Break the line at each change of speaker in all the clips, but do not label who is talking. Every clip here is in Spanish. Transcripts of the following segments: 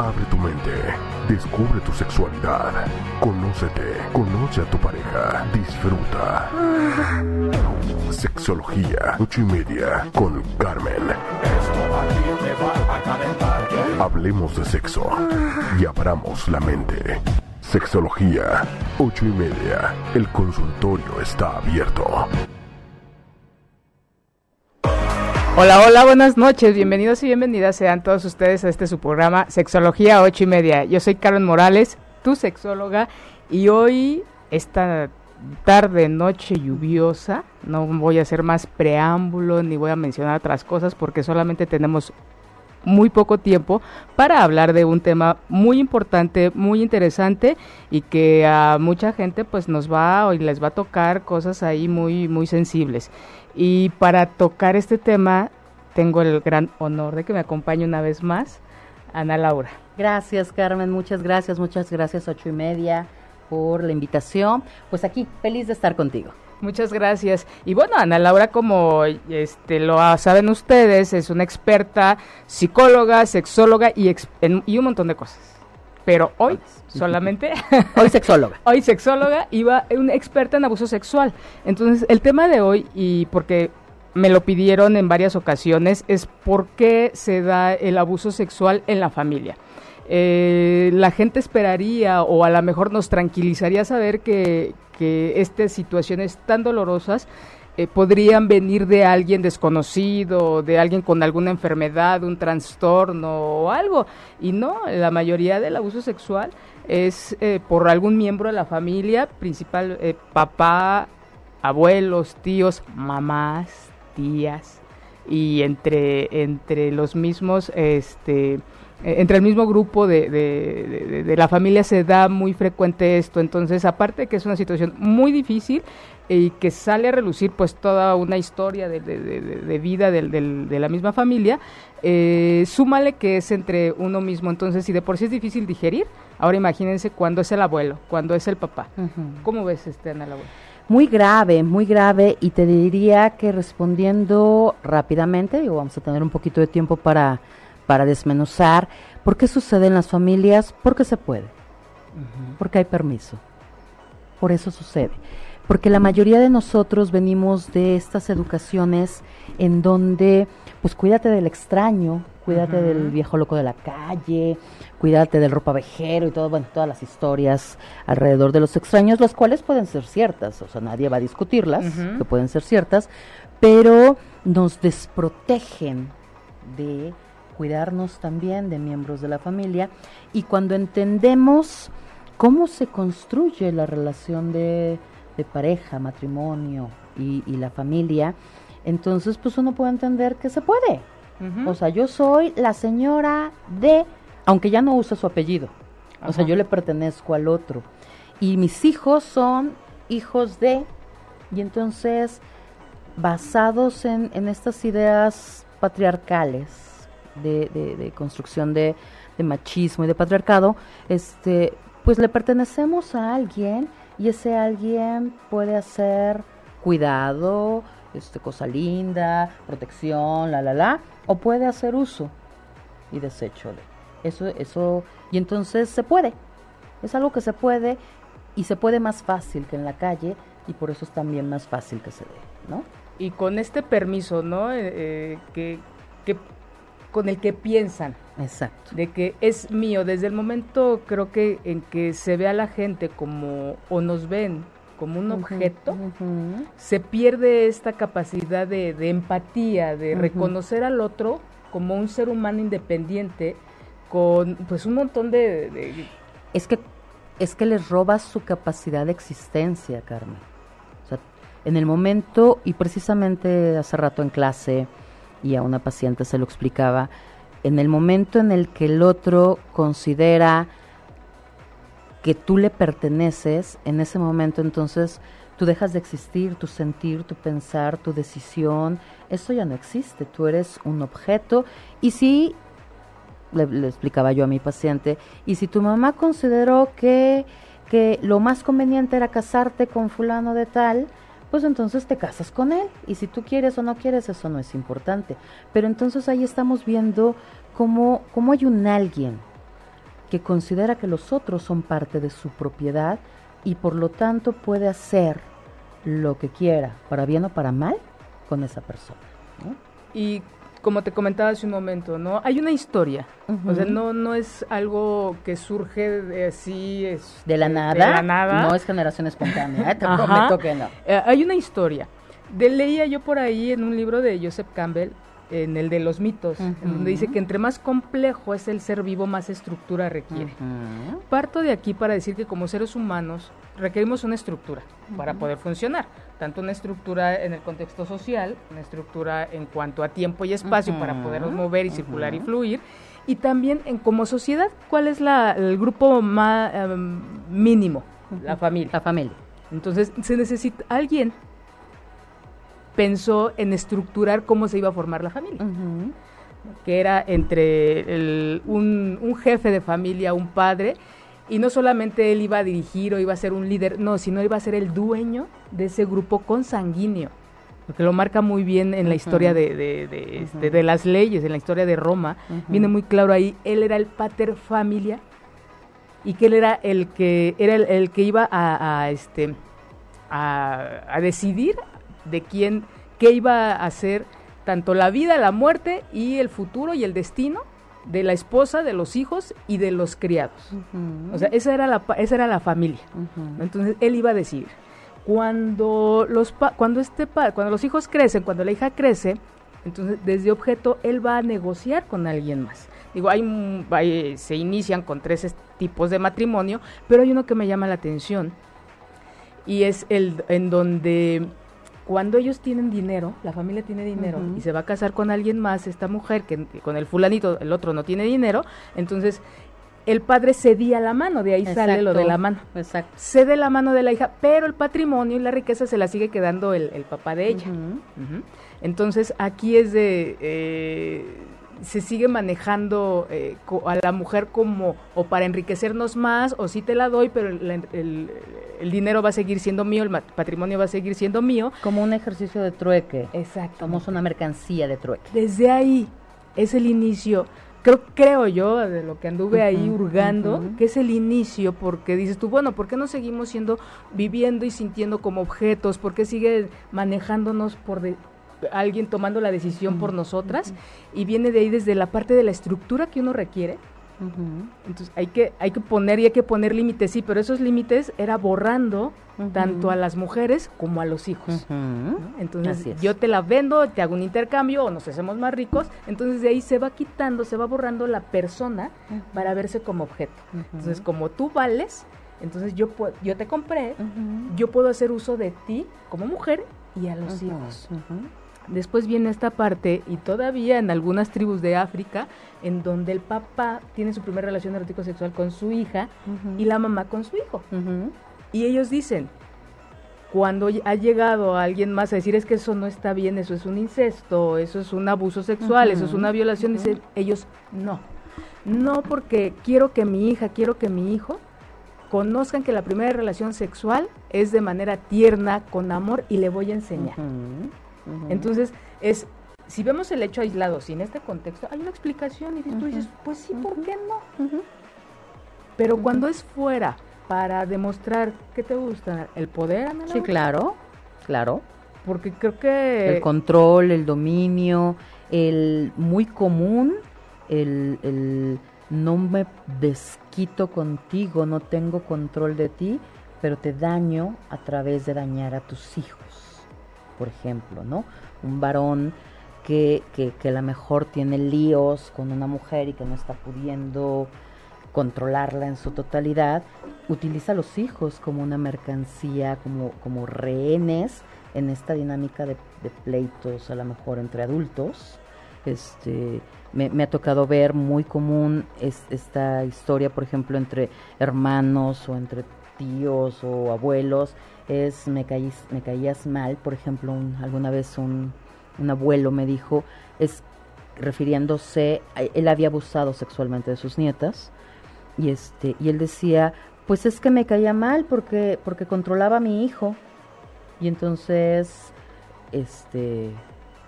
Abre tu mente, descubre tu sexualidad, conócete, conoce a tu pareja, disfruta. Sexología, ocho y media, con Carmen. Hablemos de sexo y abramos la mente. Sexología, ocho y media. El consultorio está abierto.
Hola, hola, buenas noches, bienvenidos y bienvenidas sean todos ustedes a este su programa Sexología ocho y media. Yo soy Carmen Morales, tu sexóloga, y hoy, esta tarde, noche lluviosa, no voy a hacer más preámbulo ni voy a mencionar otras cosas porque solamente tenemos muy poco tiempo para hablar de un tema muy importante, muy interesante y que a mucha gente pues nos va y les va a tocar cosas ahí muy muy sensibles. Y para tocar este tema tengo el gran honor de que me acompañe una vez más Ana Laura.
Gracias Carmen, muchas gracias, muchas gracias ocho y media por la invitación. Pues aquí, feliz de estar contigo.
Muchas gracias. Y bueno, Ana Laura, como este lo saben ustedes, es una experta psicóloga, sexóloga y, y un montón de cosas. Pero hoy solamente...
hoy sexóloga.
hoy sexóloga va una experta en abuso sexual. Entonces, el tema de hoy, y porque me lo pidieron en varias ocasiones, es por qué se da el abuso sexual en la familia. Eh, la gente esperaría o a lo mejor nos tranquilizaría saber que, que estas situaciones tan dolorosas eh, podrían venir de alguien desconocido, de alguien con alguna enfermedad, un trastorno o algo. Y no, la mayoría del abuso sexual es eh, por algún miembro de la familia, principal eh, papá, abuelos, tíos, mamás, tías y entre entre los mismos este entre el mismo grupo de, de, la familia se da muy frecuente esto. Entonces, aparte de que es una situación muy difícil y que sale a relucir pues toda una historia de, vida de la misma familia, eh, súmale que es entre uno mismo. Entonces, si de por sí es difícil digerir, ahora imagínense cuando es el abuelo, cuando es el papá. ¿Cómo ves, este, Ana abuelo?
Muy grave, muy grave, y te diría que respondiendo rápidamente, digo, vamos a tener un poquito de tiempo para para desmenuzar por qué sucede en las familias, porque se puede, porque hay permiso, por eso sucede. Porque la mayoría de nosotros venimos de estas educaciones en donde, pues cuídate del extraño, cuídate del viejo loco de la calle, cuídate del ropa vejero y todo, bueno, todas las historias alrededor de los extraños, las cuales pueden ser ciertas, o sea, nadie va a discutirlas, que pueden ser ciertas, pero nos desprotegen de cuidarnos también de miembros de la familia. Y cuando entendemos cómo se construye la relación de, pareja, matrimonio y, la familia, entonces pues uno puede entender que se puede. O sea, yo soy la señora de, aunque ya no usa su apellido, o sea, yo le pertenezco al otro. Y mis hijos son hijos de, y entonces basados en, en estas ideas patriarcales, de, construcción de, machismo y de patriarcado, este, pues le pertenecemos a alguien y ese alguien puede hacer cuidado, este, cosa linda, protección, la, la, la, o puede hacer uso y desecho de eso, eso, y entonces se puede, es algo que se puede y se puede más fácil que en la calle y por eso es también más fácil que se dé, ¿no?
Y con este permiso, ¿no? Eh, eh, que, que con el que piensan.
Exacto.
De que es mío. Desde el momento, creo que en que se ve a la gente como, o nos ven como un objeto, se pierde esta capacidad de, empatía, de reconocer al otro como un ser humano independiente, con pues un montón de,
Es que es que les robas su capacidad de existencia, Carmen. O sea, en el momento, y precisamente hace rato en clase, y a una paciente se lo explicaba, en el momento en el que el otro considera que tú le perteneces, en ese momento entonces tú dejas de existir, tu sentir, tu pensar, tu decisión, eso ya no existe, tú eres un objeto. Y si, le, le explicaba yo a mi paciente, y si tu mamá consideró que, que lo más conveniente era casarte con fulano de tal, pues entonces te casas con él. Y si tú quieres o no quieres, eso no es importante. Pero entonces ahí estamos viendo cómo, cómo hay un alguien que considera que los otros son parte de su propiedad y por lo tanto puede hacer lo que quiera, para bien o para mal, con esa persona.
Y como te comentaba hace un momento, ¿no? Hay una historia. O sea, no, no es algo que surge de así. Es,
de la nada. De la nada. No es generación espontánea, ¿eh? te prometo que no.
Eh, hay una historia. De, leía yo por ahí en un libro de Joseph Campbell en el de los mitos, donde dice que entre más complejo es el ser vivo, más estructura requiere. Parto de aquí para decir que como seres humanos requerimos una estructura para poder funcionar, tanto una estructura en el contexto social, una estructura en cuanto a tiempo y espacio para podernos mover y circular y fluir, y también en como sociedad, ¿cuál es la, el grupo más em, mínimo? La familia.
La familia.
Entonces se necesita alguien pensó en estructurar cómo se iba a formar la familia. Que era entre un, jefe de familia, un padre, y no solamente él iba a dirigir o iba a ser un líder, no, sino iba a ser el dueño de ese grupo consanguíneo. Porque lo marca muy bien en la historia de, este, de, las leyes, en la historia de Roma, viene muy claro ahí, él era el pater familia y que él era el que era el, que iba a, este a, a, decidir de quién, qué iba a hacer tanto la vida, la muerte y el futuro y el destino de la esposa, de los hijos y de los criados. O sea, esa era la, esa era la familia. Entonces, él iba a decir, cuando los, cuando, este cuando los hijos crecen, cuando la hija crece, entonces desde objeto él va a negociar con alguien más. Digo, hay, hay, se inician con tres tipos de matrimonio, pero hay uno que me llama la atención y es el en donde cuando ellos tienen dinero, la familia tiene dinero y se va a casar con alguien más, esta mujer que con el fulanito, el otro no tiene dinero, entonces el padre cedía la mano, de ahí sale lo de la mano.
Exacto.
Cede la mano de la hija, pero el patrimonio y la riqueza se la sigue quedando el, papá de ella. Entonces aquí es de... Eh, se sigue manejando eh, a la mujer como o para enriquecernos más o sí te la doy, pero el, dinero va a seguir siendo mío, el patrimonio va a seguir siendo mío.
Como un ejercicio de trueque.
Exacto.
Somos una mercancía de trueque.
Desde ahí es el inicio. Creo, creo yo, de lo que anduve ahí hurgando, que es el inicio, porque dices tú, bueno, ¿por qué no seguimos siendo, viviendo y sintiendo como objetos? ¿Por qué sigue manejándonos por, de, alguien tomando la decisión por nosotras y viene de ahí desde la parte de la estructura que uno requiere. Entonces hay que, hay que poner y hay que poner límites, sí, pero esos límites era borrando tanto a las mujeres como a los hijos. Entonces yo te la vendo, te hago un intercambio o nos hacemos más ricos, entonces de ahí se va quitando, se va borrando la persona para verse como objeto. Entonces como tú vales, entonces yo, yo te compré, yo puedo hacer uso de ti como mujer y a los hijos. Después viene esta parte, y todavía en algunas tribus de África, en donde el papá tiene su primera relación erótico-sexual con su hija y la mamá con su hijo. Y ellos dicen, cuando ha llegado alguien más a decir es que eso no está bien, eso es un incesto, eso es un abuso sexual, eso es una violación, dicen ellos no. No porque quiero que mi hija, quiero que mi hijo conozcan que la primera relación sexual es de manera tierna, con amor y le voy a enseñar. Entonces, es si vemos el hecho aislado sin este contexto, hay una explicación y tú dices, pues sí, ¿por qué no? Pero cuando es fuera para demostrar que te gusta el poder,
Sí, claro, claro.
Porque creo que...
El control, el dominio, el muy común, el, el no me desquito contigo, no tengo control de ti, pero te daño a través de dañar a tus hijos por ejemplo, ¿no? Un varón que, que, que a lo mejor tiene líos con una mujer y que no está pudiendo controlarla en su totalidad, utiliza a los hijos como una mercancía, como, como rehenes en esta dinámica de, pleitos, a lo mejor entre adultos. Este, me, ha tocado ver muy común esta historia, por ejemplo, entre hermanos o entre tíos o abuelos es me, me caías mal, por ejemplo, alguna vez un, un abuelo me dijo, es refiriéndose, él había abusado sexualmente de sus nietas y este y él decía, pues es que me caía mal porque porque controlaba a mi hijo y entonces este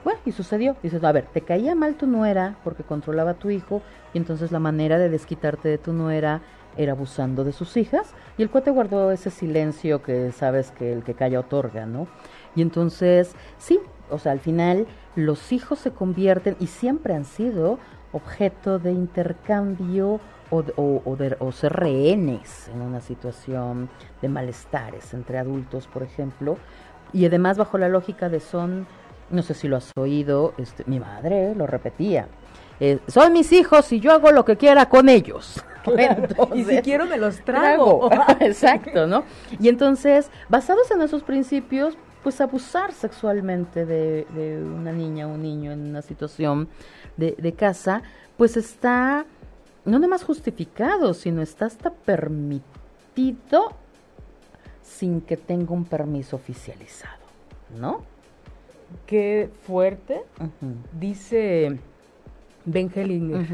bueno, y sucedió. Dices, a ver, te caía mal tu nuera porque controlaba a tu hijo y entonces la manera de desquitarte de tu nuera era abusando de sus hijas y el cuate guardó ese silencio que sabes que el que calla otorga, ¿no? Y entonces, sí, o sea, al final los hijos se convierten y siempre han sido objeto de intercambio o, de, o ser rehenes en una situación de malestares entre adultos, por ejemplo, y además bajo la lógica de son, no sé si lo has oído, este, mi madre lo repetía, eh, son mis hijos y yo hago lo que quiera con ellos.
Y si quiero me los trago.
Exacto, ¿no? Y entonces, basados en esos principios, pues abusar sexualmente de, una niña o un niño en una situación de, de casa, pues está no nada más justificado, sino está hasta permitido sin que tenga un permiso oficializado, ¿no?
Qué fuerte, dice Ben Hellinger.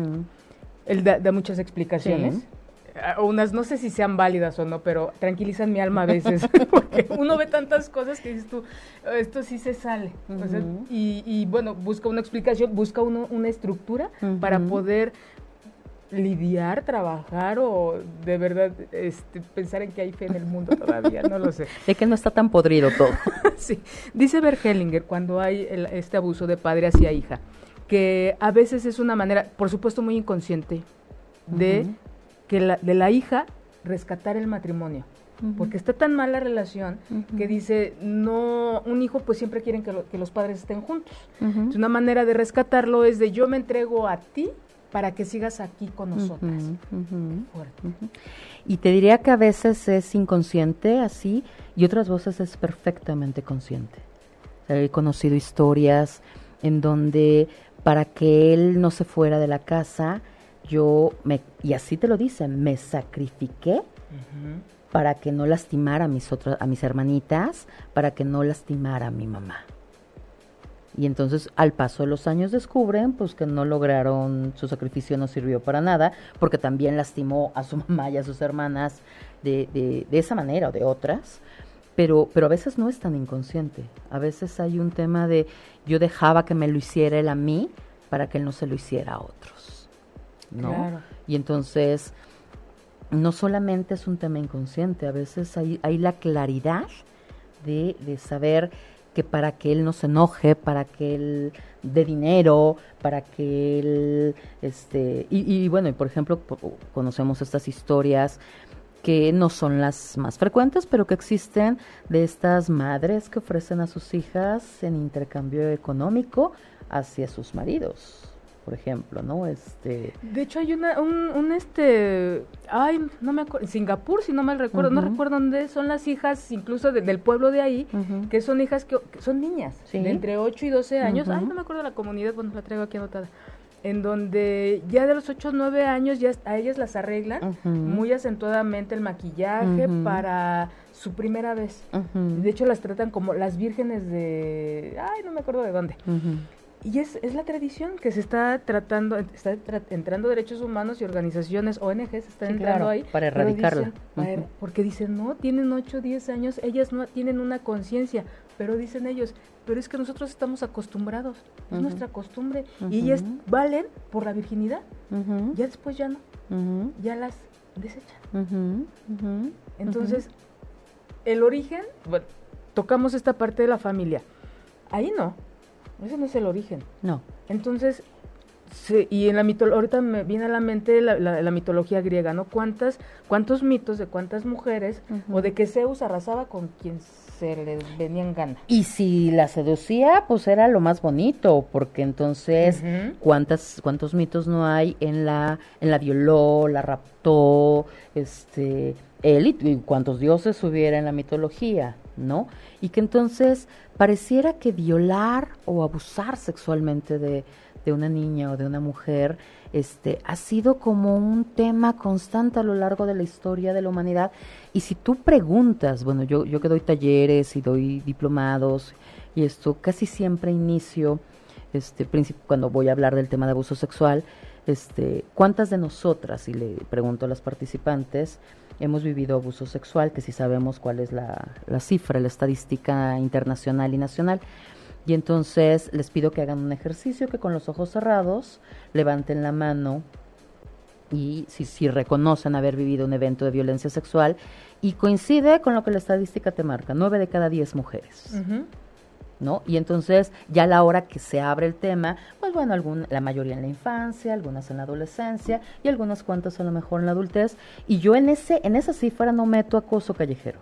Él da, muchas explicaciones. Unas no sé si sean válidas o no, pero tranquilizan mi alma a veces, porque uno ve tantas cosas que dices tú, esto sí se sale. y, bueno, busca una explicación, busca uno, una estructura para poder lidiar, trabajar o de verdad este, pensar en que hay fe en el mundo todavía, no lo sé.
De que no está tan podrido todo.
sí, dice Bergelinger cuando hay este abuso de padre hacia hija, que a veces es una manera, por supuesto muy inconsciente, de que la, de la hija rescatar el matrimonio. Porque está tan mala la relación que dice, no, un hijo pues siempre quieren que, que los padres estén juntos. una manera de rescatarlo es de yo me entrego a ti para que sigas aquí con nosotras.
Y te diría que a veces es inconsciente así y otras veces es perfectamente consciente. He conocido historias en donde para que él no se fuera de la casa, yo me, y así te lo dicen, me sacrifiqué para que no lastimara a mis, otras, a mis hermanitas, para que no lastimara a mi mamá. Y entonces al paso de los años descubren pues que no lograron, su sacrificio no sirvió para nada, porque también lastimó a su mamá y a sus hermanas de, de, de esa manera o de otras. Pero, pero a veces no es tan inconsciente. A veces hay un tema de yo dejaba que me lo hiciera él a mí para que él no se lo hiciera a otros. ¿no? Y entonces no solamente es un tema inconsciente, a veces hay, hay la claridad de, de saber que para que él no se enoje, para que él dé dinero, para que él, este, y, bueno, y por ejemplo, conocemos estas historias que no son las más frecuentes, pero que existen de estas madres que ofrecen a sus hijas en intercambio económico hacia sus maridos por ejemplo, ¿no? Este...
De hecho hay una, un, este, ay, no me acuerdo, Singapur, si no mal recuerdo, no recuerdo dónde, son las hijas incluso del pueblo de ahí, que son hijas que, son niñas, de entre 8 y 12 años, ay, no me acuerdo la comunidad, bueno, la traigo aquí anotada, en donde ya de los 8 o 9 años ya a ellas las arreglan muy acentuadamente el maquillaje para su primera vez. De hecho las tratan como las vírgenes de, ay, no me acuerdo de dónde. Y es, es la tradición que se está tratando, está entrando derechos humanos y organizaciones, ONGs están entrando ahí.
Para erradicarla.
Porque dicen, no, tienen 8 o 10 años, ellas no tienen una conciencia, pero dicen ellos, pero es que nosotros estamos acostumbrados, es nuestra costumbre, y ellas valen por la virginidad, ya después ya no, ya las desechan. Entonces, el origen, bueno, tocamos esta parte de la familia, ahí no, ese no es el origen.
No.
Entonces, y en la mitología, ahorita me viene a la mente la, mitología griega, ¿no? ¿Cuántas, ¿Cuántos mitos de cuántas mujeres o de que Zeus arrasaba con quien se les venía en gana?
Y si la seducía, pues era lo más bonito, porque entonces, ¿cuántas, ¿cuántos mitos no hay en la, en la violó, la raptó, este, él y cuántos dioses hubiera en la mitología? ¿No? Y que entonces pareciera que violar o abusar sexualmente de, de una niña o de una mujer este, ha sido como un tema constante a lo largo de la historia de la humanidad. Y si tú preguntas, bueno, yo, yo que doy talleres y doy diplomados y esto, casi siempre inicio, este, cuando voy a hablar del tema de abuso sexual, este, ¿cuántas de nosotras, y le pregunto a las participantes, hemos vivido abuso sexual, que si sabemos cuál es la, la cifra, la estadística internacional y nacional? Y entonces les pido que hagan un ejercicio, que con los ojos cerrados levanten la mano y si, si reconocen haber vivido un evento de violencia sexual y coincide con lo que la estadística te marca, nueve de cada diez mujeres. ¿No? Y entonces, ya a la hora que se abre el tema, pues bueno, algún, la mayoría en la infancia, algunas en la adolescencia y algunas cuantas a lo mejor en la adultez. Y yo en, ese, en esa cifra no meto acoso callejero,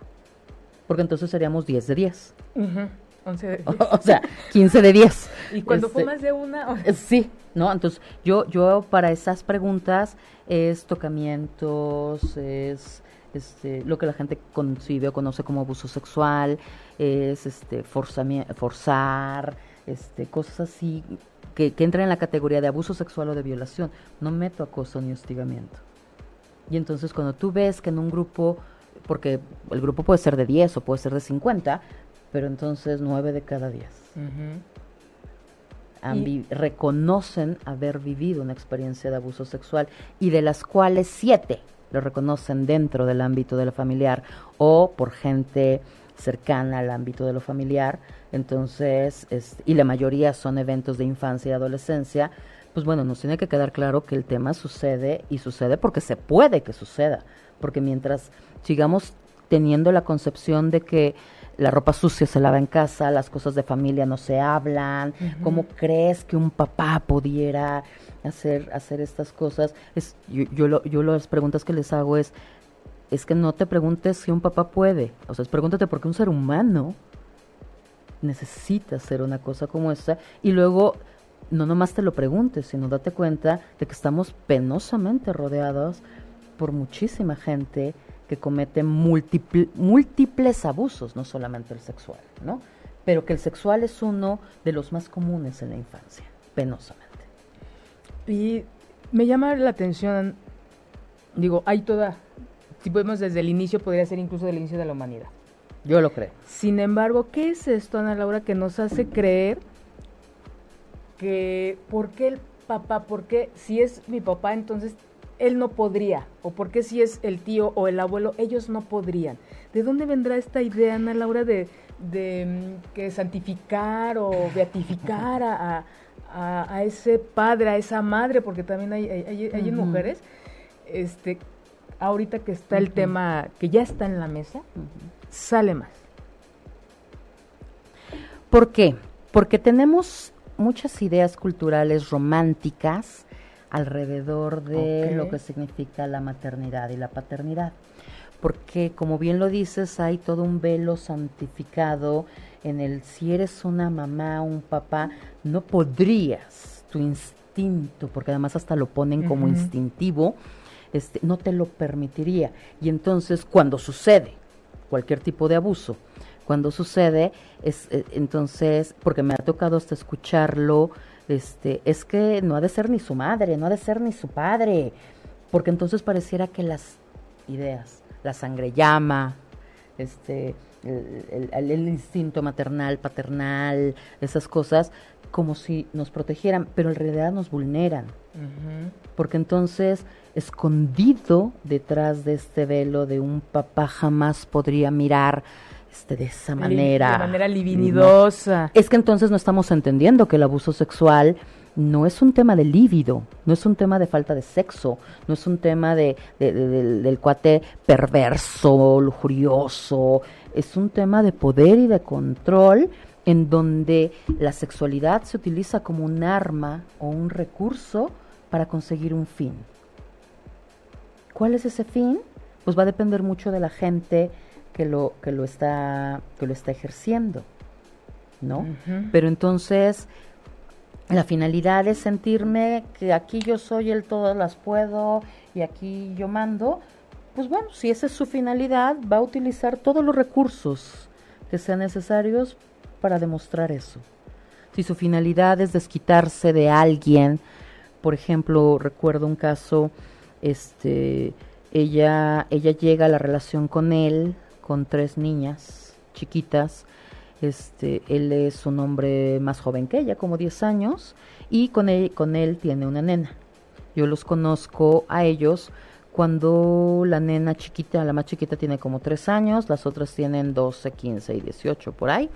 porque entonces seríamos 10 de 10. O, sea, 15 de 10.
¿Y cuando fue este, más de una?
Sí, ¿no? Entonces, yo, yo para esas preguntas es tocamientos, es este, lo que la gente concibe o conoce como abuso sexual, es este, forzar, este, cosas así que, que entran en la categoría de abuso sexual o de violación. No meto acoso ni hostigamiento. Y entonces cuando tú ves que en un grupo, porque el grupo puede ser de 10 o puede ser de 50, pero entonces nueve de cada diez reconocen haber vivido una experiencia de abuso sexual y de las cuales siete lo reconocen dentro del ámbito de lo familiar o por gente cercana al ámbito de lo familiar, entonces, y la mayoría son eventos de infancia y adolescencia, pues bueno, nos tiene que quedar claro que el tema sucede y sucede porque se puede que suceda, porque mientras sigamos teniendo la concepción de que la ropa sucia se lava en casa, las cosas de familia no se hablan, ¿cómo crees que un papá pudiera hacer, hacer estas cosas? Es, yo, yo, las preguntas que les hago es, es que no te preguntes si un papá puede, o sea, pregúntate por qué un ser humano necesita hacer una cosa como esta y luego no nomás te lo preguntes, sino date cuenta de que estamos penosamente rodeados por muchísima gente que comete múltiples abusos, no solamente el sexual, ¿no? Pero que el sexual es uno de los más comunes en la infancia, penosamente.
Y me llama la atención, digo, hay toda, si podemos desde el inicio, podría ser incluso del inicio de la humanidad.
Yo lo creo.
Sin embargo, ¿qué es esto, Ana Laura, que nos hace creer que, ¿por qué el papá, por qué si es mi papá, entonces él no podría, o porque si es el tío o el abuelo, ellos no podrían. ¿De dónde vendrá esta idea, Ana Laura, de, de mm, que santificar o beatificar a, a, ese padre, a esa madre, porque también hay, hay, mujeres, este, ahorita que está el tema, que ya está en la mesa, sale más.
¿Por qué? Porque tenemos muchas ideas culturales románticas, alrededor de lo que significa la maternidad y la paternidad. Porque, como bien lo dices, hay todo un velo santificado en el si eres una mamá, un papá, no podrías, tu instinto, porque además hasta lo ponen como instintivo, este, no te lo permitiría. Y entonces, cuando sucede cualquier tipo de abuso, cuando sucede, es, eh, entonces, porque me ha tocado hasta escucharlo, este, es que no ha de ser ni su madre, no ha de ser ni su padre, porque entonces pareciera que las ideas, la sangre llama, este, el, instinto maternal, paternal, esas cosas, como si nos protegieran, pero en realidad nos vulneran. Porque entonces, escondido detrás de este velo de un papá jamás podría mirar este, de esa manera.
De manera libidinosa.
Es que entonces no estamos entendiendo que el abuso sexual no es un tema de lívido, no es un tema de falta de sexo, no es un tema de, del, cuate perverso, lujurioso, es un tema de poder y de control en donde la sexualidad se utiliza como un arma o un recurso para conseguir un fin. ¿Cuál es ese fin? Pues va a depender mucho de la gente, que lo, que lo, está, que lo está ejerciendo, ¿no? Pero entonces la finalidad es sentirme que aquí yo soy el todas las puedo y aquí yo mando, pues bueno, si esa es su finalidad, va a utilizar todos los recursos que sean necesarios para demostrar eso. Si su finalidad es desquitarse de alguien, por ejemplo, recuerdo un caso, este, ella, ella llega a la relación con él, con tres niñas chiquitas, este, él es un hombre más joven que ella, como 10 años, y con él, con él tiene una nena. Yo los conozco a ellos cuando la nena chiquita, la más chiquita tiene como 3 años, las otras tienen 12, 15 y 18 por ahí.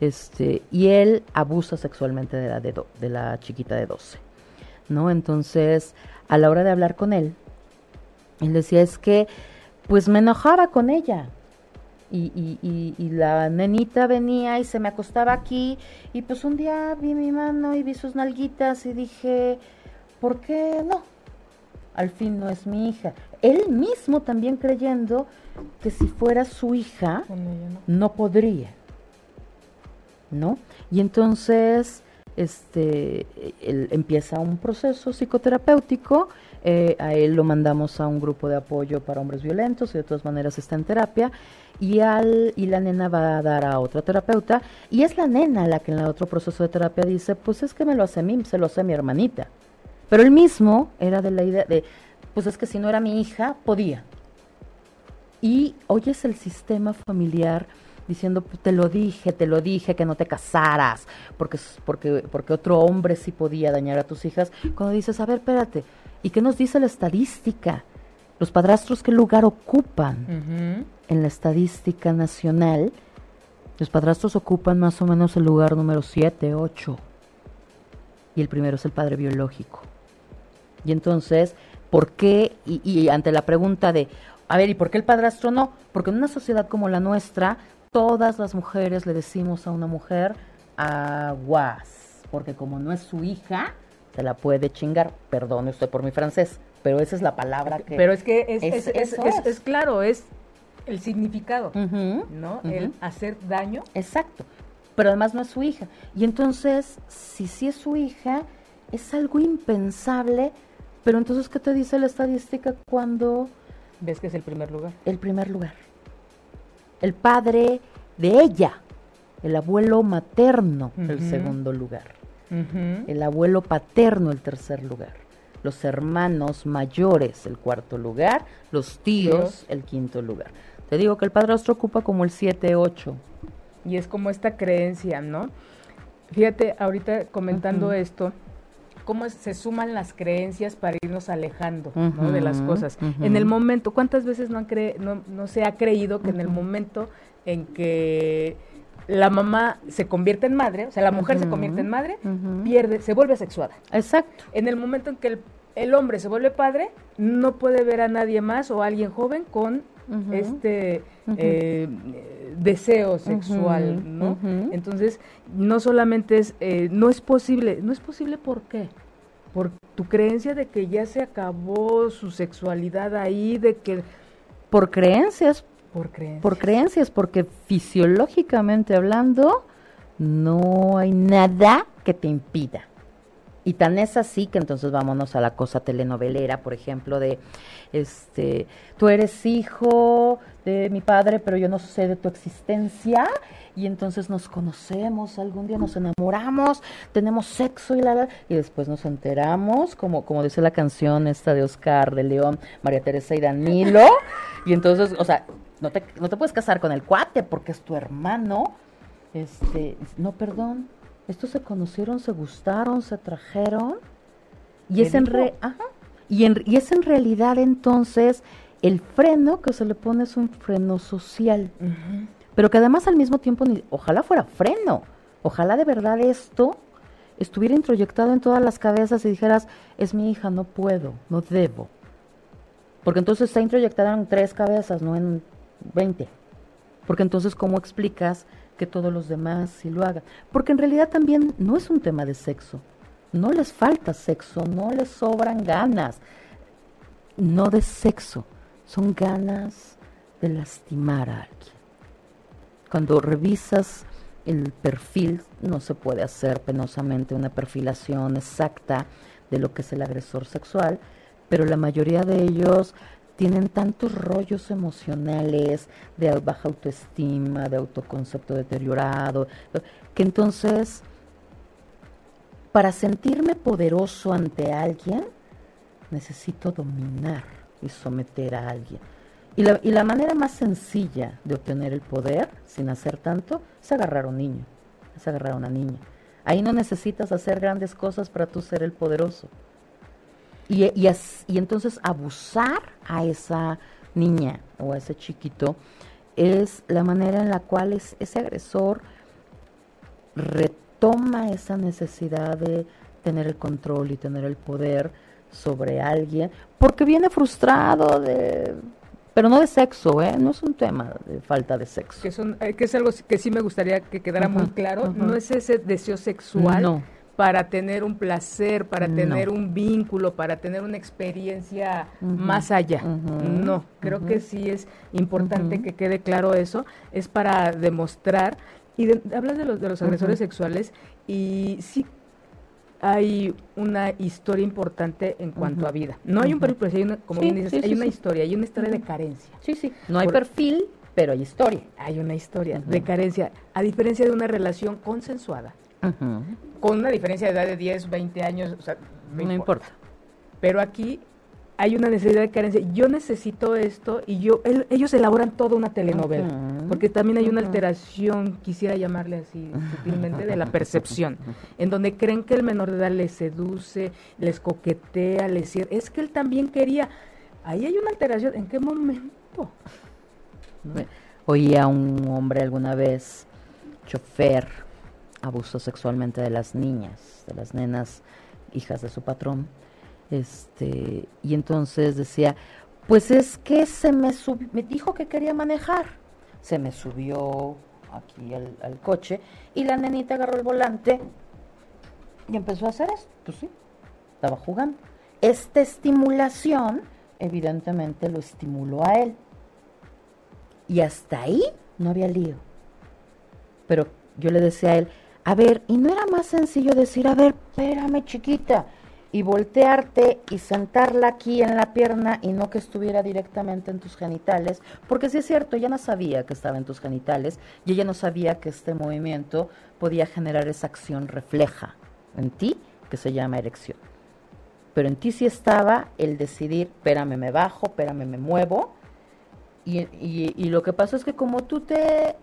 Este, y él abusa sexualmente de la, de, de la chiquita de 12. ¿No? Entonces, a la hora de hablar con él, él decía, es que, pues me enojaba con ella, y, y, y, la nenita venía y se me acostaba aquí y pues un día vi mi mano y vi sus nalguitas y dije, ¿por qué no? Al fin no es mi hija. Él mismo también creyendo que si fuera su hija no. podría. ¿No? Y entonces este él empieza un proceso psicoterapéutico eh, a él lo mandamos a un grupo de apoyo para hombres violentos y de todas maneras está en terapia y, al, y la nena va a dar a otra terapeuta y es la nena la que en el otro proceso de terapia dice, pues es que me lo hace a mí, se lo hace a mi hermanita. Pero él mismo era de la idea de, pues es que si no era mi hija, podía. Y hoy es el sistema familiar diciendo, pues, te lo dije, te lo dije, que no te casaras, porque, porque, porque otro hombre sí podía dañar a tus hijas. Cuando dices, a ver, espérate, ¿y qué nos dice la estadística? Los padrastros, ¿qué lugar ocupan en la estadística nacional? Los padrastros ocupan más o menos el lugar número 7, 8. Y el primero es el padre biológico. Y entonces, ¿por qué? Y, y, ante la pregunta de, a ver, ¿y por qué el padrastro no? Porque en una sociedad como la nuestra, todas las mujeres le decimos a una mujer, aguas, porque como no es su hija, se la puede chingar. Perdón usted por mi francés, pero esa es la palabra que...
Pero es que es, es, es, claro, es el significado, ¿no? El hacer daño.
Exacto, pero además no es su hija. Y entonces, si sí es su hija, es algo impensable, pero entonces, ¿qué te dice la estadística cuando...
Ves que es el primer lugar.
El primer lugar. El padre de ella, el abuelo materno, el segundo lugar. El abuelo paterno, el tercer lugar los hermanos mayores el cuarto lugar, los tíos el quinto lugar. Te digo que el padrastro ocupa como el 7-8.
Y es como esta creencia, ¿no? Fíjate, ahorita comentando esto, cómo se suman las creencias para irnos alejando ¿no? de las cosas. En el momento, ¿cuántas veces no, han no, no se ha creído que en el momento en que la mamá se convierte en madre, o sea, la mujer se convierte en madre, pierde, se vuelve sexuada.
Exacto.
En el momento en que el, hombre se vuelve padre, no puede ver a nadie más o a alguien joven con este eh, deseo sexual, ¿no? Entonces, no solamente es, eh, no es posible, no es posible ¿por qué? Por tu creencia de que ya se acabó su sexualidad ahí, de que...
Por creencias,
por creencias.
Por creencias, porque fisiológicamente hablando, no hay nada que te impida. Y tan es así que entonces vámonos a la cosa telenovelera, por ejemplo, de este, tú eres hijo de mi padre, pero yo no sé de tu existencia, y entonces nos conocemos, algún día nos enamoramos, tenemos sexo y la, y después nos enteramos, como, como dice la canción esta de Oscar de León, María Teresa y Danilo, y entonces, o sea, no te, no te puedes casar con el cuate porque es tu hermano. Este, no, perdón. Estos se conocieron, se gustaron, se trajeron. Y es, en re, y, en, y es en realidad entonces el freno que se le pone es un freno social. Pero que además al mismo tiempo, ni, ojalá fuera freno. Ojalá de verdad esto estuviera introyectado en todas las cabezas y dijeras, es mi hija, no puedo, no debo. Porque entonces está introyectada en tres cabezas, no en 20. Porque entonces, ¿cómo explicas que todos los demás sí lo hagan? Porque en realidad también no es un tema de sexo. No les falta sexo, no les sobran ganas. No de sexo, son ganas de lastimar a alguien. Cuando revisas el perfil, no se puede hacer penosamente una perfilación exacta de lo que es el agresor sexual, pero la mayoría de ellos tienen tantos rollos emocionales de baja autoestima, de autoconcepto deteriorado, que entonces, para sentirme poderoso ante alguien, necesito dominar y someter a alguien. Y la, y la manera más sencilla de obtener el poder, sin hacer tanto, es agarrar a un niño, es agarrar a una niña. Ahí no necesitas hacer grandes cosas para tú ser el poderoso. Y, y, y entonces abusar a esa niña o a ese chiquito es la manera en la cual es, ese agresor retoma esa necesidad de tener el control y tener el poder sobre alguien, porque viene frustrado de pero no de sexo, ¿eh? No es un tema de falta de sexo.
Que, son, eh, que es algo que sí me gustaría que quedara muy claro. No es ese deseo sexual para tener un placer, para tener un vínculo, para tener una experiencia más allá. No, creo que sí es importante que quede claro eso. Es para demostrar. Y hablas de los, de los agresores sexuales y sí hay una historia importante en cuanto a vida. No hay un perfil, hay una, como bien dices, hay una historia, hay una historia de carencia.
Sí, sí. No hay perfil, pero hay historia.
Hay una historia de carencia, a diferencia de una relación consensuada. Con una diferencia de edad de 10, 20 años, o sea, no, importa. Pero aquí hay una necesidad de carencia. Yo necesito esto y yo ellos elaboran toda una telenovela, porque también hay una alteración, quisiera llamarle así sutilmente, de la percepción, en donde creen que el menor de edad les seduce, les coquetea, les es que él también quería. Ahí hay una alteración. ¿En qué momento?
Oía un hombre alguna vez, chofer, abusó sexualmente de las niñas, de las nenas, hijas de su patrón este, y entonces decía, pues es que se me subió, me dijo que quería manejar. Se me subió aquí al, coche y la nenita agarró el volante y empezó a hacer esto. Pues sí, estaba jugando. Esta estimulación, evidentemente, lo estimuló a él. Y hasta ahí no había lío. Pero yo le decía a él, a ver, ¿y no era más sencillo decir, a ver, espérame chiquita, y voltearte y sentarla aquí en la pierna y no que estuviera directamente en tus genitales, porque sí es cierto, ella no sabía que estaba en tus genitales y ella no sabía que este movimiento podía generar esa acción refleja en ti que se llama erección. Pero en ti sí estaba el decidir, espérame, me bajo, espérame, me muevo. Y, y, lo que pasó es que como tú te,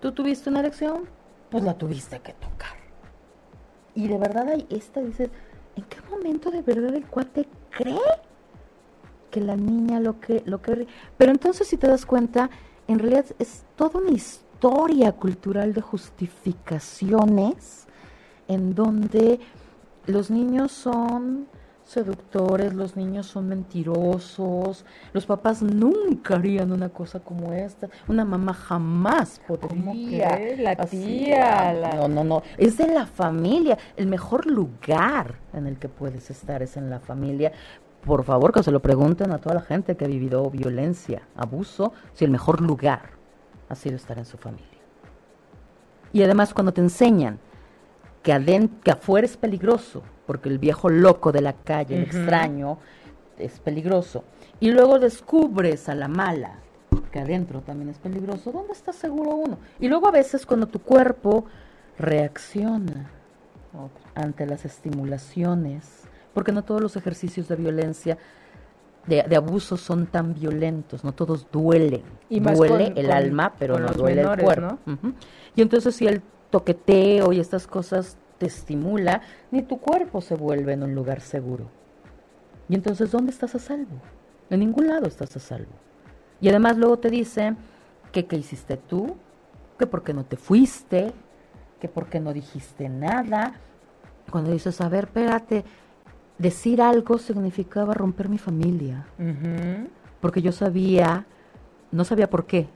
tú tuviste una erección, pues la tuviste que tocar. Y de verdad hay esta, dice, ¿en qué momento de verdad el cuate cree que la niña lo que lo que pero entonces si te das cuenta en realidad es toda una historia cultural de justificaciones en donde los niños son seductores, los niños son mentirosos, los papás nunca harían una cosa como esta, una mamá jamás podría.
La tía,
No, no, no, es de la familia, el mejor lugar en el que puedes estar es en la familia. Por favor, que se lo pregunten a toda la gente que ha vivido violencia, abuso, si el mejor lugar ha sido estar en su familia. Y además cuando te enseñan que, que afuera es peligroso, porque el viejo loco de la calle, el extraño, es peligroso. Y luego descubres a la mala, que adentro también es peligroso, ¿dónde está seguro uno? Y luego a veces cuando tu cuerpo reacciona ante las estimulaciones, porque no todos los ejercicios de violencia, de, abuso son tan violentos, no todos duelen. Y duele el alma, pero no duele el cuerpo. Y entonces si el toqueteo y estas cosas te estimula, ni tu cuerpo se vuelve en un lugar seguro. Y entonces, ¿dónde estás a salvo? En ningún lado estás a salvo. Y además luego te dice que qué hiciste tú, que por qué no te fuiste, que por qué no dijiste nada. Cuando dices, a ver, espérate, decir algo significaba romper mi familia. Porque yo sabía, no sabía por qué,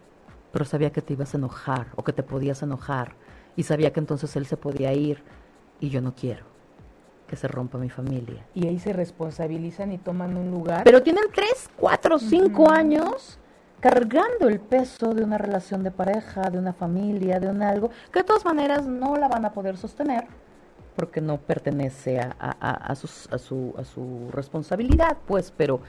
pero sabía que te ibas a enojar o que te podías enojar y sabía que entonces él se podía ir y yo no quiero que se rompa mi familia.
Y ahí se responsabilizan y toman un lugar.
Pero tienen tres, cuatro, cinco años cargando el peso de una relación de pareja, de una familia, de un algo, que de todas maneras no la van a poder sostener porque no pertenece a, a, a, a su, a su responsabilidad, pues, pero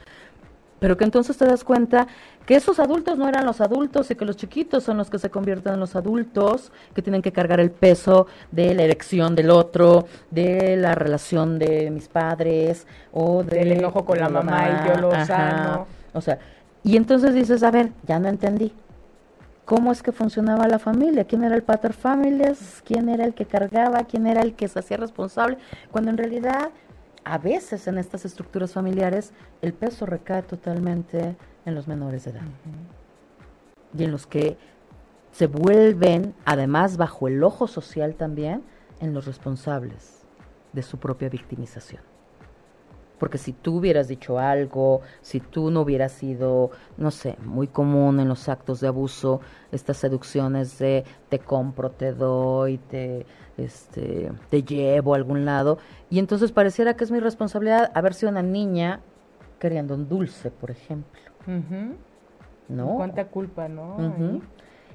pero que entonces te das cuenta que esos adultos no eran los adultos y que los chiquitos son los que se convierten en los adultos, que tienen que cargar el peso de la elección del otro, de la relación de mis padres o
del enojo con la mamá, y yo lo sano.
O sea, y entonces dices, a ver, ya no entendí. ¿Cómo es que funcionaba la familia? ¿Quién era el pater familias? ¿Quién era el que cargaba? ¿Quién era el que se hacía responsable? Cuando en realidad a veces en estas estructuras familiares el peso recae totalmente en los menores de edad. Y en los que se vuelven, además bajo el ojo social también, en los responsables de su propia victimización. Porque si tú hubieras dicho algo, si tú no hubieras sido, no sé, muy común en los actos de abuso, estas seducciones de te compro, te doy, te, este, te llevo a algún lado, y entonces pareciera que es mi responsabilidad haber sido una niña queriendo un dulce, por ejemplo. ¿No?
¿Cuánta culpa, no?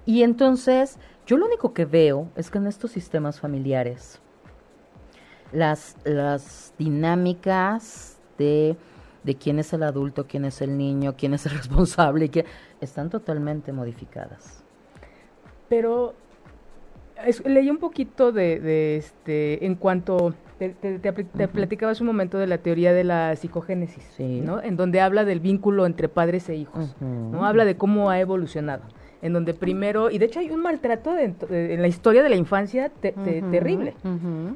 Y entonces, yo lo único que veo es que en estos sistemas familiares, las, las dinámicas de, de quién es el adulto, quién es el niño, quién es el responsable, que están totalmente modificadas.
Pero leí un poquito de, este, en cuanto te, te, platicaba hace un momento de la teoría de la psicogénesis, ¿no? En donde habla del vínculo entre padres e hijos, ¿no? Habla de cómo ha evolucionado, en donde primero, y de hecho hay un maltrato en la historia de la infancia terrible.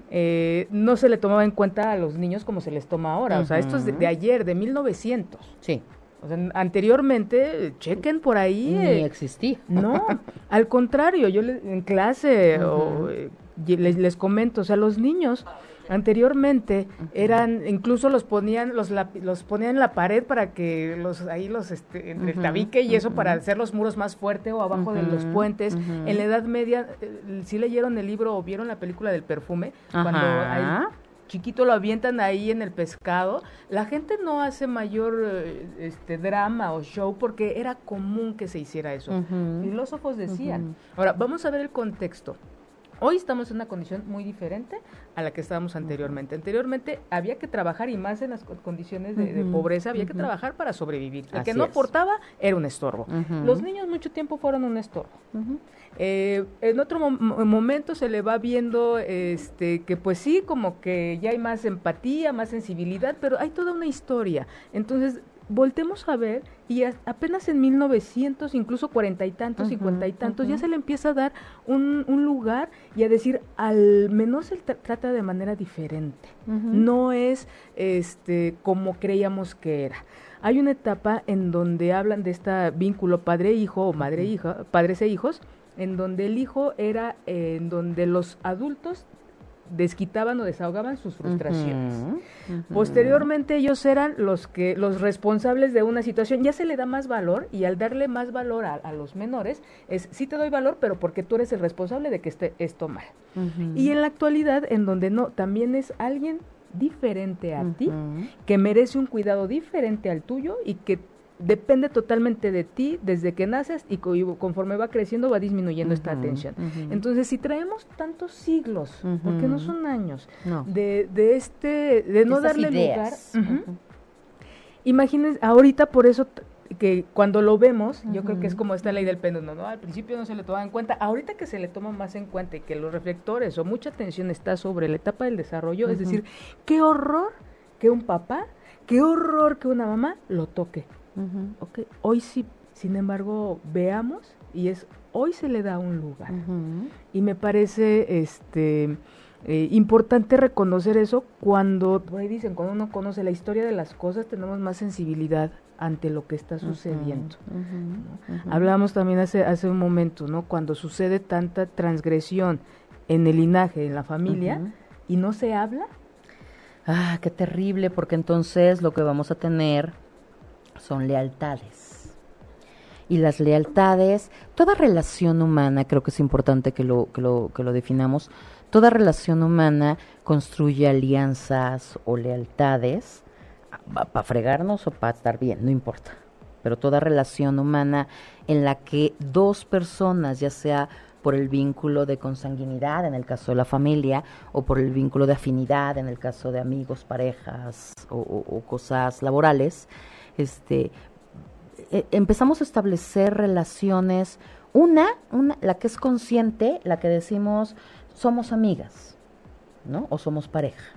Eh, no se le tomaba en cuenta a los niños como se les toma ahora, o sea, esto es de, de ayer, de 1900.
Sí.
O sea, anteriormente, chequen por ahí.
Ni eh, existía.
No, al contrario, yo en clase o, eh, les, les comento, o sea, los niños anteriormente eran incluso los ponían los los ponían en la pared para que los ahí los este entre el tabique y eso para hacer los muros más fuerte o abajo de los puentes. en la Edad Media eh, si leyeron el libro o vieron la película del perfume cuando hay, chiquito lo avientan ahí en el pescado, la gente no hace mayor eh, este drama o show porque era común que se hiciera eso. Filósofos decían. Ahora, vamos a ver el contexto. Hoy estamos en una condición muy diferente a la que estábamos anteriormente. Anteriormente había que trabajar y más en las condiciones de, pobreza, había que trabajar para sobrevivir. El que no aportaba era un estorbo. Los niños mucho tiempo fueron un estorbo. Eh, en otro momento se le va viendo este que pues sí, como que ya hay más empatía, más sensibilidad, pero hay toda una historia. Entonces, voltemos a ver y apenas en 1900, incluso cuarenta y tantos, cincuenta y tantos, ya se le empieza a dar un, lugar y a decir, al menos él trata de manera diferente. No es este como creíamos que era. Hay una etapa en donde hablan de este vínculo padre-hijo o madre-hija, padres e hijos, en donde el hijo era en donde los adultos desquitaban o desahogaban sus frustraciones. Posteriormente ellos eran los que los responsables de una situación. Ya se le da más valor y al darle más valor a, los menores es sí te doy valor, pero porque tú eres el responsable de que esté esto mal. Y en la actualidad en donde no también es alguien diferente a ti que merece un cuidado diferente al tuyo y que depende totalmente de ti desde que naces y conforme va creciendo va disminuyendo esta atención. Entonces, si traemos tantos siglos, porque no son años, De, de este, de no darle lugar, imagínense, ahorita por eso que cuando lo vemos, yo creo que es como esta ley del péndulo, ¿no? Al principio no se le tomaba en cuenta, ahorita que se le toma más en cuenta y que los reflectores o mucha atención está sobre la etapa del desarrollo, es decir, qué horror que un papá, qué horror que una mamá lo toque, okay. Hoy sí, sin embargo, veamos y es hoy se le da un lugar. Y me parece este eh, importante reconocer eso cuando, por ahí dicen, cuando uno conoce la historia de las cosas, tenemos más sensibilidad ante lo que está sucediendo. Hablábamos también hace, hace un momento, ¿no? Cuando sucede tanta transgresión en el linaje, en la familia, y no se habla.
Ah, qué terrible, porque entonces lo que vamos a tener son lealtades. Y las lealtades, toda relación humana, creo que es importante que lo, que lo, que lo definamos, toda relación humana construye alianzas o lealtades para fregarnos o para estar bien, no importa. Pero toda relación humana en la que dos personas, ya sea por el vínculo de consanguinidad en el caso de la familia o por el vínculo de afinidad en el caso de amigos, parejas o cosas laborales, este, eh, empezamos a establecer relaciones, una, una, la que es consciente, la que decimos somos amigas, ¿no? O somos pareja.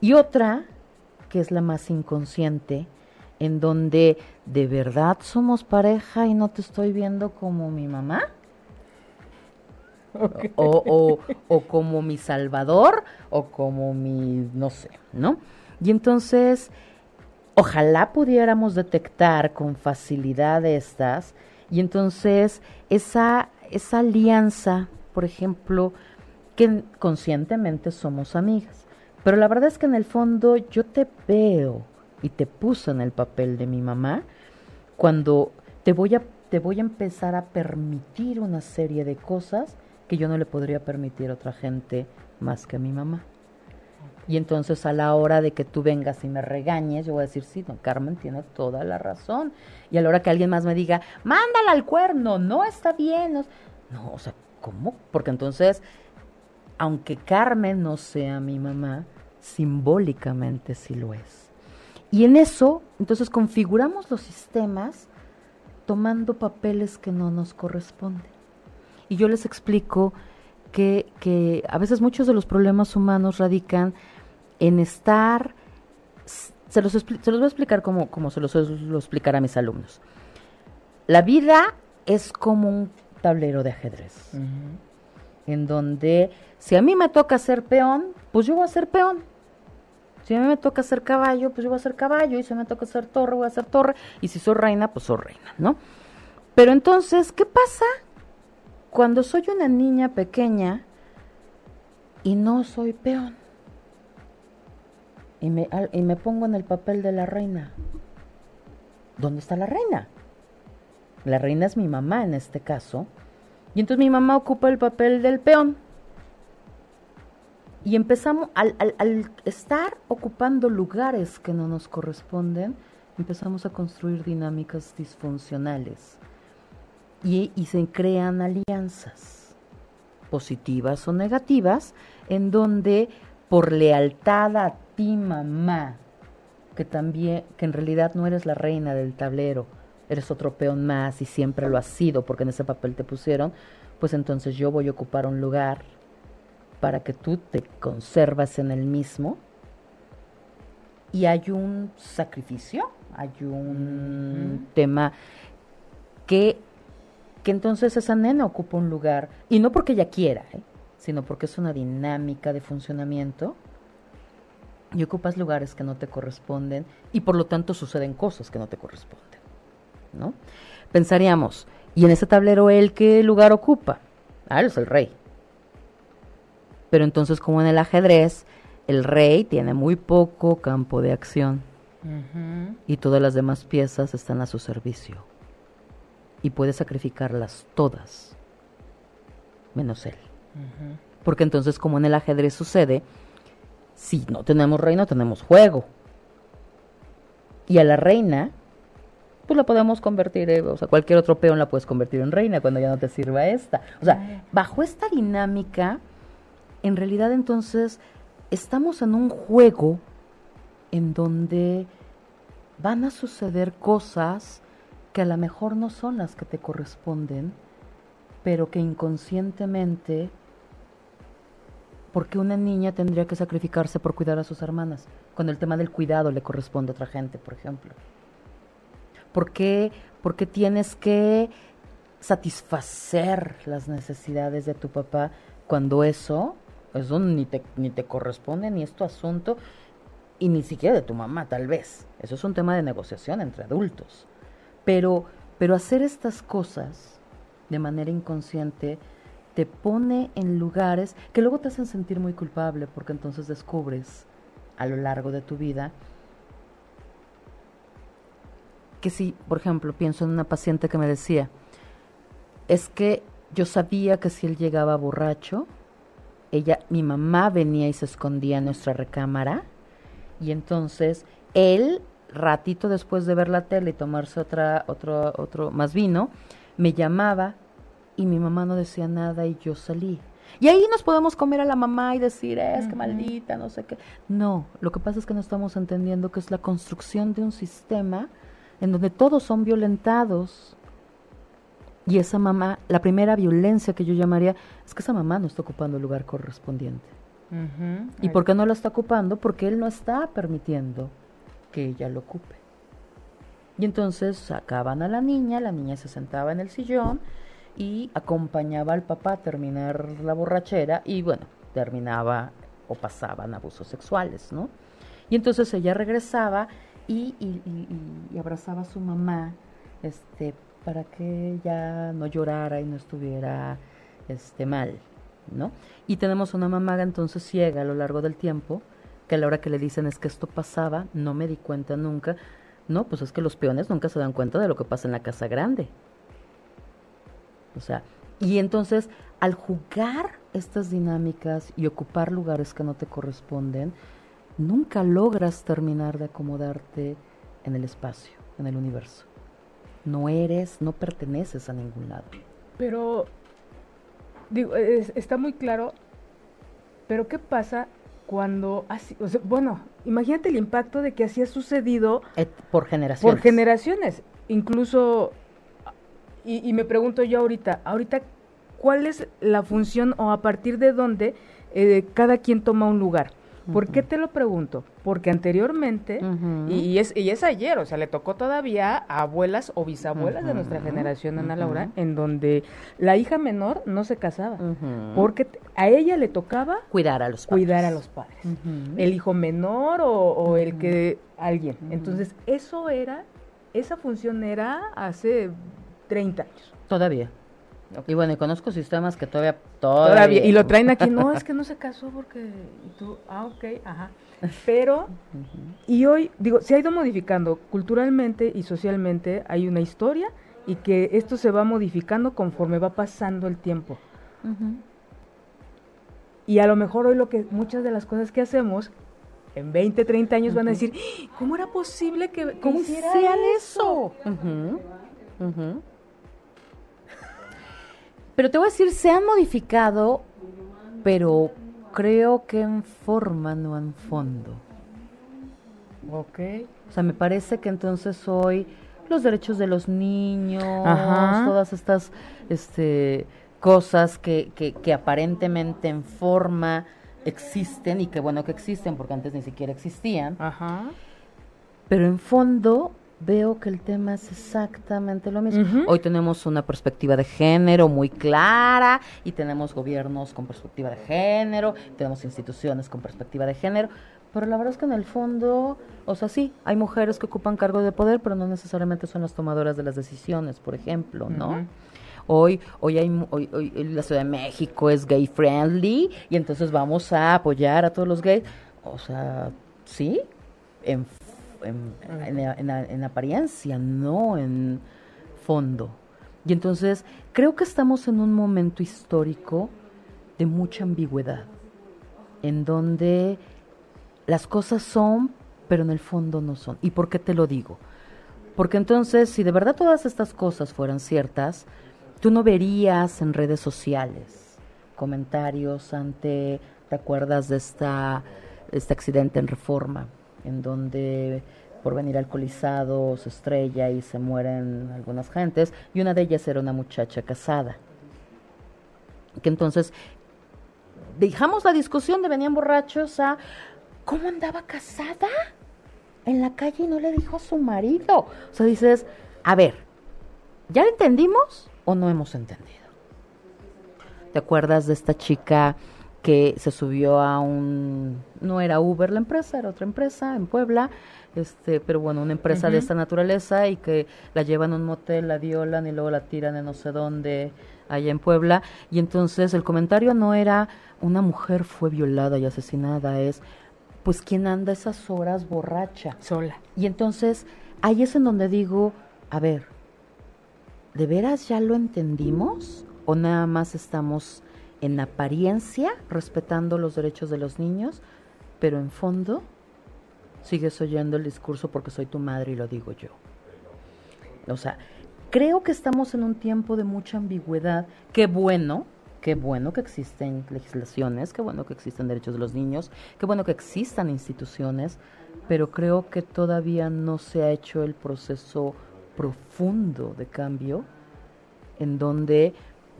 Y otra, que es la más inconsciente, en donde de verdad somos pareja y no te estoy viendo como mi mamá. O, o, como mi salvador o como mi, no sé, ¿no? Y entonces, ojalá pudiéramos detectar con facilidad estas y entonces esa, esa alianza, por ejemplo, que conscientemente somos amigas. Pero la verdad es que en el fondo yo te veo y te puso en el papel de mi mamá cuando te voy a te voy a empezar a permitir una serie de cosas que yo no le podría permitir a otra gente más que a mi mamá. Y entonces a la hora de que tú vengas y me regañes, yo voy a decir, sí, don Carmen tiene toda la razón. Y a la hora que alguien más me diga, mándala al cuerno, no está bien. No, no o sea, ¿cómo? Porque entonces, aunque Carmen no sea mi mamá, simbólicamente sí lo es. Y en eso, entonces configuramos los sistemas tomando papeles que no nos corresponden. Y yo les explico que, que a veces muchos de los problemas humanos radican en estar, se los, se los voy a explicar como, como se los suelo explicar a mis alumnos. La vida es como un tablero de ajedrez, en donde si a mí me toca ser peón, pues yo voy a ser peón si a mí me toca ser caballo, pues yo voy a ser caballo, y si me toca ser torre, voy a ser torre, y si soy reina, pues soy reina, ¿no? Pero entonces, ¿qué pasa cuando soy una niña pequeña y no soy peón? Y me, y me pongo en el papel de la reina. ¿Dónde está la reina? La reina es mi mamá en este caso. Y entonces mi mamá ocupa el papel del peón y empezamos, al, al, estar ocupando lugares que no nos corresponden, empezamos a construir dinámicas disfuncionales. Y, y, se crean alianzas, positivas o negativas, en donde por lealtad a ti, mamá, que también, que en realidad no eres la reina del tablero, eres otro peón más y siempre lo has sido porque en ese papel te pusieron, pues entonces yo voy a ocupar un lugar para que tú te conservas en el mismo. Y hay un sacrificio, hay un tema que, que entonces esa nena ocupa un lugar, y no porque ella quiera, ¿eh? sino porque es una dinámica de funcionamiento, y ocupas lugares que no te corresponden, y por lo tanto suceden cosas que no te corresponden. ¿no? Pensaríamos, ¿y en ese tablero él qué lugar ocupa? Ah, él es el rey. Pero entonces, como en el ajedrez, el rey tiene muy poco campo de acción y todas las demás piezas están a su servicio. Y puede sacrificarlas todas, menos él. Porque entonces, como en el ajedrez sucede, si no tenemos rey, no tenemos juego. Y a la reina, pues la podemos convertir, eh, o sea, cualquier otro peón la puedes convertir en reina cuando ya no te sirva esta. O sea, bajo esta dinámica en realidad entonces estamos en un juego en donde van a suceder cosas que a lo mejor no son las que te corresponden, pero que inconscientemente, porque una niña tendría que sacrificarse por cuidar a sus hermanas, cuando el tema del cuidado le corresponde a otra gente, por ejemplo. ¿Por qué, porque tienes que satisfacer las necesidades de tu papá cuando eso eso ni te, ni te corresponde, ni es tu asunto, y ni siquiera de tu mamá, tal vez. Eso es un tema de negociación entre adultos. Pero, pero hacer estas cosas de manera inconsciente te pone en lugares que luego te hacen sentir muy culpable, porque entonces descubres a lo largo de tu vida que si, por ejemplo, pienso en una paciente que me decía, es que yo sabía que si él llegaba borracho, ella, mi mamá venía y se escondía en nuestra recámara y entonces él, ratito después de ver la tele y tomarse otra, otro, otro más vino, me llamaba y mi mamá no decía nada y yo salí. Y ahí nos podemos comer a la mamá y decir, es que maldita, no sé qué. No, lo que pasa es que no estamos entendiendo que es la construcción de un sistema en donde todos son violentados. Y esa mamá, la primera violencia que yo llamaría es que esa mamá no está ocupando el lugar correspondiente. ¿Y por qué no lo está ocupando? Porque él no está permitiendo que ella lo ocupe. Y entonces sacaban a la niña, la niña se sentaba en el sillón y acompañaba al papá a terminar la borrachera y bueno, terminaba o pasaban abusos sexuales, ¿no? Y entonces ella regresaba y, abrazaba a su mamá, este, para que ella no llorara y no estuviera, este, mal, ¿no? Y tenemos una mamá entonces ciega a lo largo del tiempo, que a la hora que le dicen es que esto pasaba, no me di cuenta nunca, no, pues es que los peones nunca se dan cuenta de lo que pasa en la casa grande. O sea, y entonces al jugar estas dinámicas y ocupar lugares que no te corresponden, nunca logras terminar de acomodarte en el espacio, en el universo. No eres, no perteneces a ningún lado.
Pero, digo, está muy claro, pero ¿qué pasa cuando así, bueno, imagínate el impacto de que así ha sucedido
por generaciones.
Por generaciones, incluso y, me pregunto yo ahorita, ahorita ¿cuál es la función o a partir de dónde eh, cada quien toma un lugar? ¿Por qué te lo pregunto? Porque anteriormente, y, es, y es ayer, o sea, le tocó todavía a abuelas o bisabuelas de nuestra generación, Ana Laura, en donde la hija menor no se casaba, porque a ella le tocaba
cuidar a los padres.
Cuidar a los padres. El hijo menor o, el que alguien. Entonces, eso era, esa función era hace 30 años.
Todavía. Y bueno, y conozco sistemas que todavía,
todavía... Y lo traen aquí, no, es que no se casó porque... Tú, ah, ok, ajá. Pero, y hoy, digo, se ha ido modificando culturalmente y socialmente, hay una historia y que esto se va modificando conforme va pasando el tiempo. Y a lo mejor hoy lo que, muchas de las cosas que hacemos, en 20, 30 años van a decir, ¿cómo era posible que
¿Cómo hicieran eso? Pero te voy a decir, se han modificado, pero creo que en forma, no en fondo.
Ok.
O sea, me parece que entonces hoy los derechos de los niños, todas estas este, cosas que, que, que aparentemente en forma existen y que bueno que existen porque antes ni siquiera existían.
Ajá.
Pero en fondo veo que el tema es exactamente lo mismo. Hoy tenemos una perspectiva de género muy clara y tenemos gobiernos con perspectiva de género, tenemos instituciones con perspectiva de género, pero la verdad es que en el fondo, o sea, sí, hay mujeres que ocupan cargo de poder, pero no necesariamente son las tomadoras de las decisiones, por ejemplo, ¿no? Hoy, hoy, hay, hoy, hoy la Ciudad de México es gay friendly y entonces vamos a apoyar a todos los gays. O sea, sí, en en, apariencia, no en fondo. Y entonces creo que estamos en un momento histórico de mucha ambigüedad, en donde las cosas son, pero en el fondo no son. ¿Y por qué te lo digo? Porque entonces, si de verdad todas estas cosas fueran ciertas, tú no verías en redes sociales comentarios ante, ¿te acuerdas de esta, este accidente en reforma? En donde por venir alcoholizado se estrella y se mueren algunas gentes, y una de ellas era una muchacha casada. Que entonces dejamos la discusión de venían borrachos a cómo andaba casada en la calle y no le dijo a su marido. O sea, dices, a ver, ¿ya entendimos o no hemos entendido? ¿Te acuerdas de esta chica que se subió a un, no era Uber la empresa, era otra empresa en Puebla, este, pero bueno, una empresa de esta naturaleza y que la llevan a un motel, la violan y luego la tiran en no sé dónde allá en Puebla. Y entonces el comentario no era una mujer fue violada y asesinada, es pues quién anda esas horas borracha.
Sola.
Y entonces ahí es en donde digo, a ver, ¿de veras ya lo entendimos? ¿O nada más estamos en apariencia respetando los derechos de los niños, pero en fondo sigues oyendo el discurso porque soy tu madre y lo digo yo. O sea, creo que estamos en un tiempo de mucha ambigüedad. Qué bueno, Qué bueno que existen legislaciones, qué bueno que existen derechos de los niños, qué bueno que existan instituciones, pero creo que todavía no se ha hecho el proceso profundo de cambio en donde,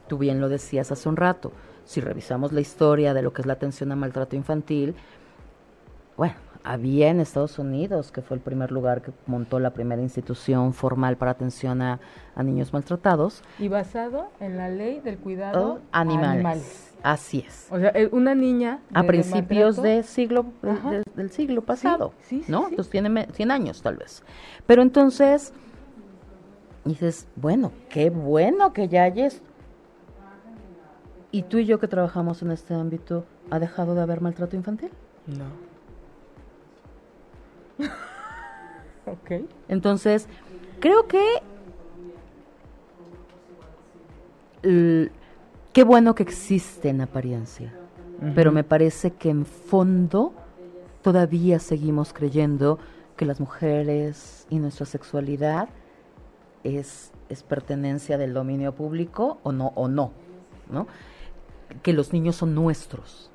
tú bien lo decías hace un rato, si revisamos la historia de lo que es la atención a maltrato infantil, bueno, había en Estados Unidos, que fue el primer lugar que montó la primera institución formal para atención a, niños maltratados.
Y basado en la ley del cuidado
oh, animales. Así es.
O sea, eh, una niña...
a principios de siglo, del siglo pasado, ¿no? Entonces tiene 100 años tal vez. Pero entonces dices, bueno, qué bueno que ya hayas... ¿Y tú y yo que trabajamos en este ámbito, ha dejado de haber maltrato infantil?
No.
ok. Entonces, creo que qué bueno que existe en apariencia, pero me parece que en fondo todavía seguimos creyendo que las mujeres y nuestra sexualidad es, es pertenencia del dominio público o no, o no, ¿no? Que los niños son nuestros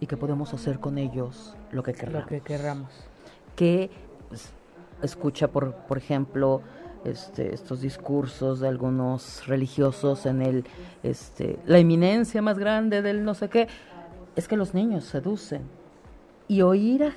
y que podemos hacer con ellos lo que queramos.
Lo que queramos
que pues, escucha, por, por ejemplo, este, estos discursos de algunos religiosos en el, este, la eminencia más grande del no sé qué, es que los niños seducen. Y oír a,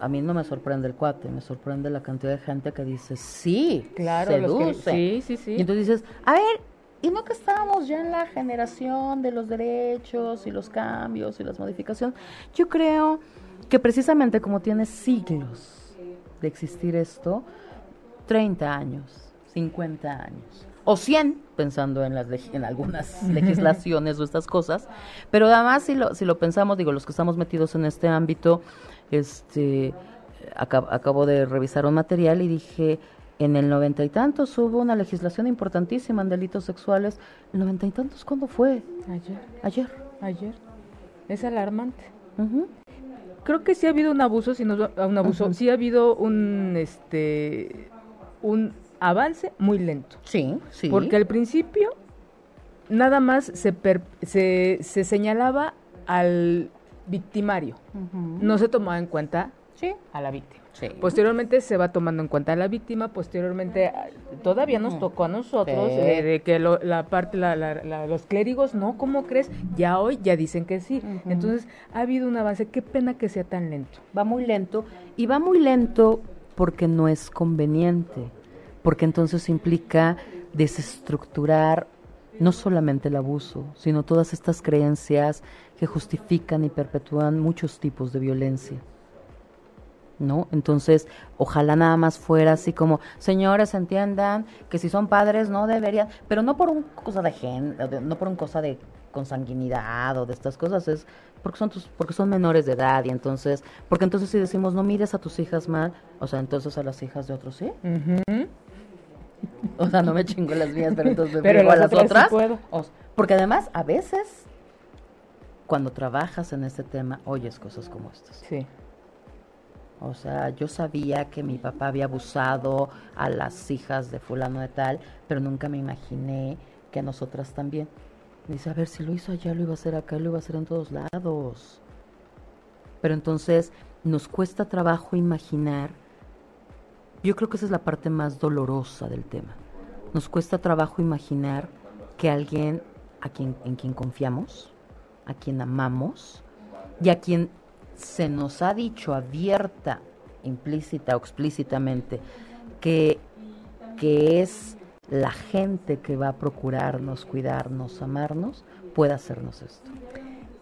a mí no me sorprende el cuate, me sorprende la cantidad de gente que dice, sí,
claro, seduce. sí, sí, sí.
Y entonces dices, a ver, ¿y no que estábamos ya en la generación de los derechos y los cambios y las modificaciones? Yo creo que precisamente como tiene siglos de existir esto 30 años, 50 años o 100, pensando en, las en algunas legislaciones o estas cosas, pero además si lo, si lo pensamos, digo, los que estamos metidos en este ámbito, este, acabo de revisar un material y dije, en el noventa y tantos hubo una legislación importantísima en delitos sexuales. ¿El noventa y tantos cuándo fue?
Ayer.
Ayer.
Ayer. Es alarmante creo que sí ha habido un abuso, si no un abuso, sí ha habido un este un avance muy lento.
Sí, sí.
Porque al principio nada más se, se, se, señalaba al victimario. No se tomaba en cuenta a la víctima. Posteriormente se va tomando en cuenta a la víctima, posteriormente ah, todavía nos tocó a nosotros eh, de que la parte, los clérigos, no, ¿cómo crees? Ya hoy ya dicen que sí. Entonces ha habido un avance, qué pena que sea tan lento.
Va muy lento y va muy lento porque no es conveniente, porque entonces implica desestructurar no solamente el abuso, sino todas estas creencias que justifican y perpetúan muchos tipos de violencia. ¿No? Entonces, ojalá nada más fuera así como, señores, entiendan que si son padres no deberían, pero no por un cosa de gen, no por un cosa de consanguinidad o de estas cosas, es porque son tus, porque son menores de edad y entonces, porque entonces si decimos no mires a tus hijas mal, o sea, entonces a las hijas de otros sí. O sea, no me chingo las mías, pero entonces me a las otras. porque además, a veces, cuando trabajas en este tema, oyes cosas como estas.
Sí.
O sea, yo sabía que mi papá había abusado a las hijas de fulano de tal, pero nunca me imaginé que a nosotras también. dice, a ver, si lo hizo allá, lo iba a hacer acá, lo iba a hacer en todos lados. Pero entonces nos cuesta trabajo imaginar, yo creo que esa es la parte más dolorosa del tema. Nos cuesta trabajo imaginar que alguien a quien, en quien confiamos, a quien amamos y a quien se nos ha dicho abierta, implícita o explícitamente, que, que es la gente que va a procurarnos, cuidarnos, amarnos, pueda hacernos esto.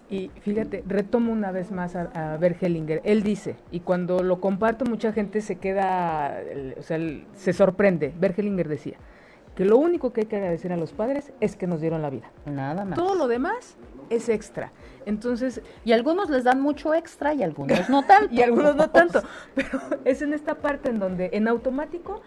Y fíjate, retomo una vez más a, a Bergelinger. Él dice, y cuando lo comparto mucha gente se queda, o sea, se sorprende. Bergelinger decía que lo único que hay que agradecer a los padres es que nos dieron la vida.
Nada más.
Todo lo demás es extra. Entonces,
y algunos les dan mucho extra y algunos no tanto.
y algunos no tanto. Pero es en esta parte en donde en automático,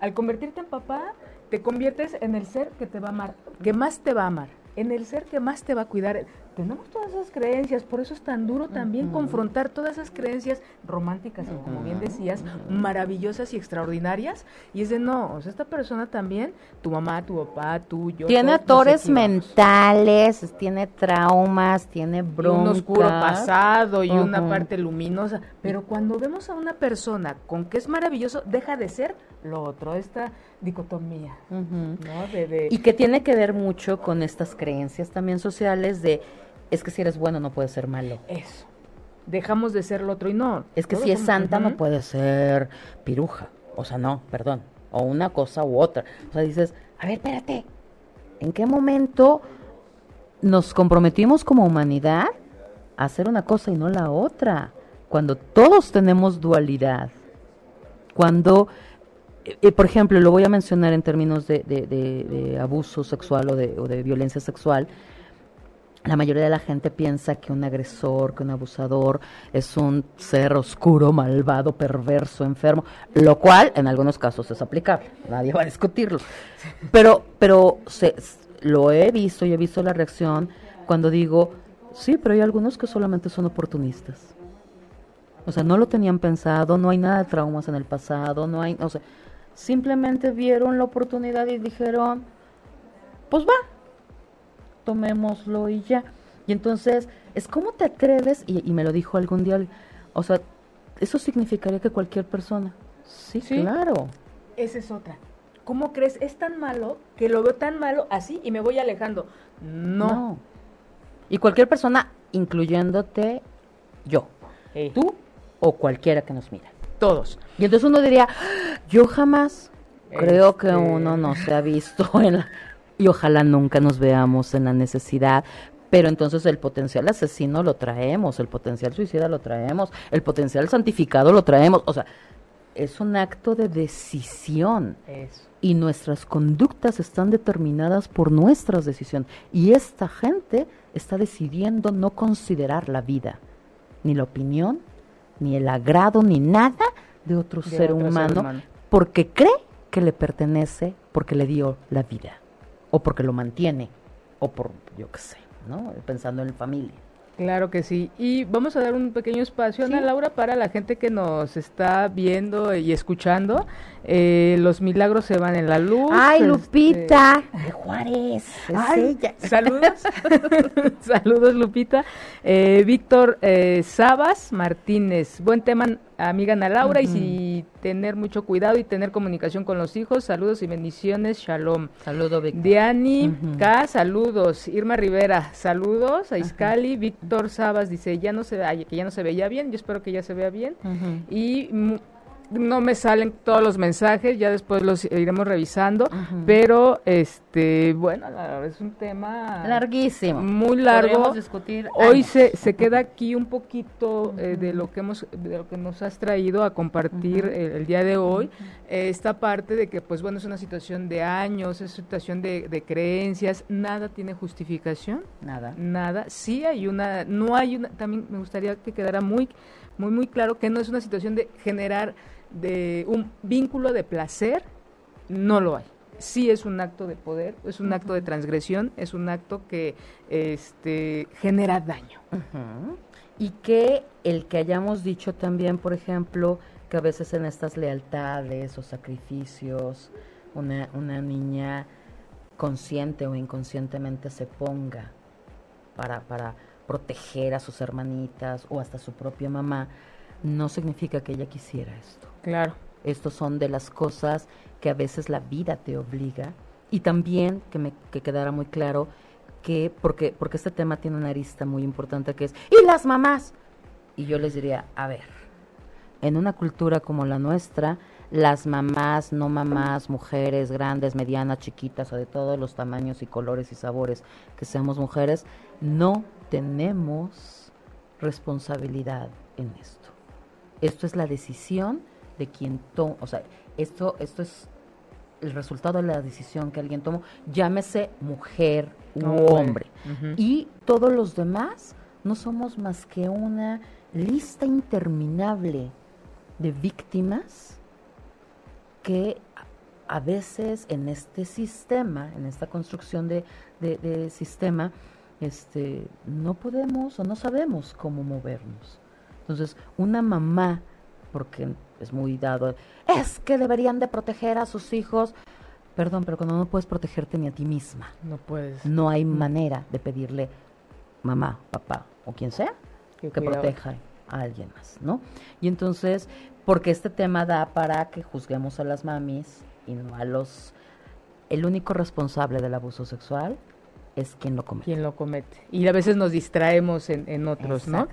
al convertirte en papá, te conviertes en el ser que te va a amar, que más te va a amar, en el ser que más te va a cuidar. Tenemos todas esas creencias, por eso es tan duro también confrontar todas esas creencias románticas y como bien decías, maravillosas y extraordinarias, y es de no, o sea, esta persona también, tu mamá, tu papá, tú, yo.
Tiene atores mentales, tiene traumas, tiene broncas.
un oscuro pasado y una parte luminosa, pero cuando vemos a una persona con que es maravilloso, deja de ser lo otro, esta dicotomía, ¿no?
Y que tiene que ver mucho con estas creencias también sociales de es que si eres bueno no puedes ser malo.
Eso. Dejamos de ser lo otro y no.
Es que si es santa no puede ser piruja. O sea, no, perdón. O una cosa u otra. O sea, dices, a ver, espérate. ¿En qué momento nos comprometimos como humanidad a hacer una cosa y no la otra? Cuando todos tenemos dualidad. Cuando, eh, por ejemplo, lo voy a mencionar en términos de, de, abuso sexual o de, o de violencia sexual la mayoría de la gente piensa que un agresor, que un abusador es un ser oscuro, malvado, perverso, enfermo, lo cual en algunos casos es aplicable, nadie va a discutirlo. Pero, pero se, lo he visto y he visto la reacción cuando digo, sí, pero hay algunos que solamente son oportunistas. O sea, no lo tenían pensado, no hay nada de traumas en el pasado, no hay, o sea, simplemente vieron la oportunidad y dijeron, pues va, tomémoslo y ya. Y entonces, es como te atreves, y, me lo dijo algún día, o sea, eso significaría que cualquier persona. Sí, claro.
Esa es otra. ¿Cómo crees? Es tan malo que lo veo tan malo así y me voy alejando. No.
Y cualquier persona, incluyéndote yo, tú o cualquiera que nos mira.
Todos.
Y entonces uno diría, ah, yo jamás creo que este uno no se ha visto en la, y ojalá nunca nos veamos en la necesidad. Pero entonces el potencial asesino lo traemos, el potencial suicida lo traemos, el potencial santificado lo traemos. O sea, es un acto de decisión. Y nuestras conductas están determinadas por nuestras decisiones. Y esta gente está decidiendo no considerar la vida, ni la opinión, ni el agrado, ni nada de otro, ser humano, porque cree que le pertenece, porque le dio la vida o porque lo mantiene, o por, yo qué sé, ¿no? Pensando en familia.
Claro que sí. Y vamos a dar un pequeño espacio, Ana Laura, para la gente que nos está viendo y escuchando. Eh, los milagros se van en la luz.
¡Ay, este, Lupita! De Juárez.
Saludos. saludos, Lupita. Eh, Víctor eh, Sabas Martínez. Buen tema, amiga Ana Laura. Y si tener mucho cuidado y tener comunicación con los hijos. Saludos y bendiciones. Shalom.
Saludos, Víctor.
Diani K, saludos. Irma Rivera, saludos. A Iscali. Víctor Sabas dice, ya no se, que ya no se veía bien. Yo espero que ya se vea bien. Y no me salen todos los mensajes, ya después los iremos revisando, pero este, bueno, es un tema
larguísimo,
muy largo.
discutir
Hoy se, se queda aquí un poquito eh, de lo que hemos de lo que nos has traído a compartir el, día de hoy, esta parte de que pues bueno, es una situación de años, es una situación de, de creencias, nada tiene justificación,
nada.
Nada. Sí hay una no hay una también me gustaría que quedara muy muy muy claro que no es una situación de generar de un vínculo de placer, no lo hay. Sí es un acto de poder, es un acto de transgresión, es un acto que este, genera daño.
Y que el que hayamos dicho también, por ejemplo, que a veces en estas lealtades o sacrificios, una, una niña consciente o inconscientemente se ponga para, para proteger a sus hermanitas o hasta su propia mamá, no significa que ella quisiera esto.
Claro.
Estos son de las cosas que a veces la vida te obliga. Y también que me que quedara muy claro que, porque, porque este tema tiene una arista muy importante que es, ¿y las mamás? Y yo les diría, a ver, en una cultura como la nuestra, las mamás, no mamás, mujeres grandes, medianas, chiquitas o de todos los tamaños y colores y sabores que seamos mujeres, no tenemos responsabilidad en esto. Esto es la decisión de quien toma, o sea, esto, esto es el resultado de la decisión que alguien tomó, llámese mujer u hombre. Y todos los demás no somos más que una lista interminable de víctimas que a veces en este sistema, en esta construcción de, de sistema, este, no podemos o no sabemos cómo movernos. Entonces, una mamá, porque es muy dado, es que deberían de proteger a sus hijos. Perdón, pero cuando no puedes protegerte ni a ti misma,
No puedes.
no hay manera de pedirle mamá, papá o quien sea
Que
proteja a alguien más, ¿no? Y entonces, porque este tema da para que juzguemos a las mamis y no a los... El único responsable del abuso sexual es quien lo comete.
Quien lo comete. Y a veces nos distraemos en, en otros, ¿no?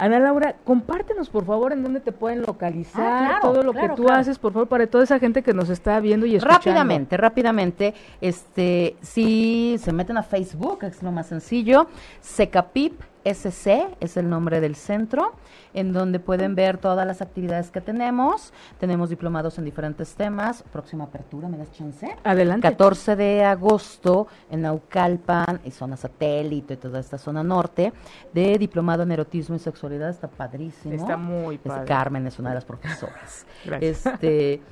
Ana Laura, compártenos por favor en dónde te pueden localizar,
Ah, claro,
todo lo
claro,
que tú
claro.
haces, por favor, para toda esa gente que nos está viendo y escuchando.
Rápidamente, rápidamente, este, si se meten a Facebook, es lo más sencillo, Secapip SC es el nombre del centro, en donde pueden ver todas las actividades que tenemos. Tenemos diplomados en diferentes temas. Próxima apertura, ¿me das chance?
Adelante.
14 de agosto en Naucalpan y zona satélite y toda esta zona norte de diplomado en erotismo y sexualidad. Está padrísimo.
Está muy padre.
Carmen es una de las profesoras.
Gracias.
Este,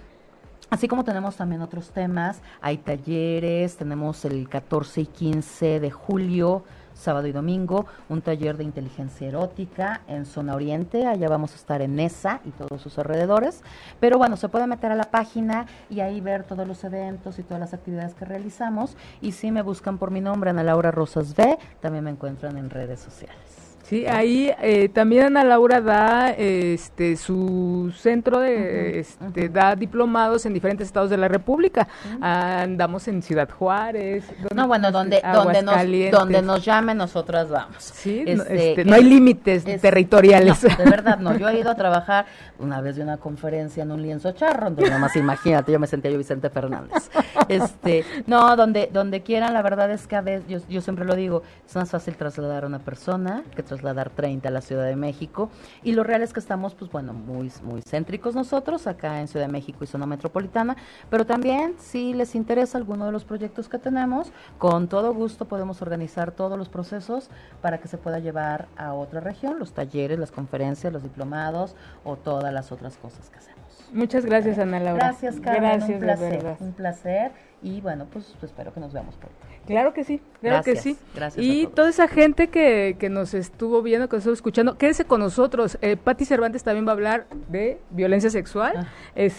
así como tenemos también otros temas, hay talleres, tenemos el 14 y 15 de julio, sábado y domingo, un taller de inteligencia erótica en zona oriente, allá vamos a estar en ESA y todos sus alrededores, pero bueno, se puede meter a la página y ahí ver todos los eventos y todas las actividades que realizamos, y si me buscan por mi nombre, Ana Laura Rosas B, también me encuentran en redes sociales.
Sí, ahí eh, también Ana Laura da este su centro de este da diplomados en diferentes estados de la República. Andamos en Ciudad Juárez.
No, bueno, donde, donde, nos, donde nos llamen, nosotras vamos.
Sí, no,
Este,
este, no hay
es-
límites
es-
territoriales.
No, de verdad, no. Yo he ido a trabajar una vez de una conferencia en un lienzo charro, entonces nada más imagínate, yo me sentía yo Vicente Fernández. Este, no, donde, donde quieran, la verdad es que a veces, yo, yo siempre lo digo, es más fácil trasladar a una persona que trasladar 30 a la Ciudad de México. Y lo real es que estamos, pues bueno, muy, muy céntricos nosotros, acá en Ciudad de México y zona metropolitana, pero también si les interesa alguno de los proyectos que tenemos, con todo gusto podemos organizar todos los procesos para que se pueda llevar a otra región, los talleres, las conferencias, los diplomados o todas las otras cosas que hacemos.
Muchas gracias, Ana Laura.
Gracias, Carmen,
Gracias,
un placer, un placer y bueno, pues espero que nos veamos pronto.
Claro que sí, claro que sí.
gracias a
y
todos.
toda esa gente que, que nos estuvo viendo, que nos estuvo escuchando, quédese con nosotros. Eh, Patti Cervantes también va a hablar de violencia sexual,
Ah.
es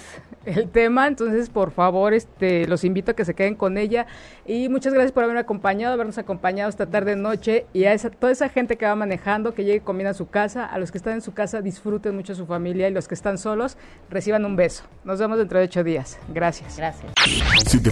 el tema, entonces por favor este los invito a que se queden con ella y muchas gracias por haberme acompañado, habernos acompañado esta tarde noche y a esa, toda esa gente que va manejando, que llegue bien a su casa, a los que están en su casa disfruten mucho a su familia y los que están solos reciban un beso. Nos vemos dentro de ocho días. Gracias.
Gracias.
Si te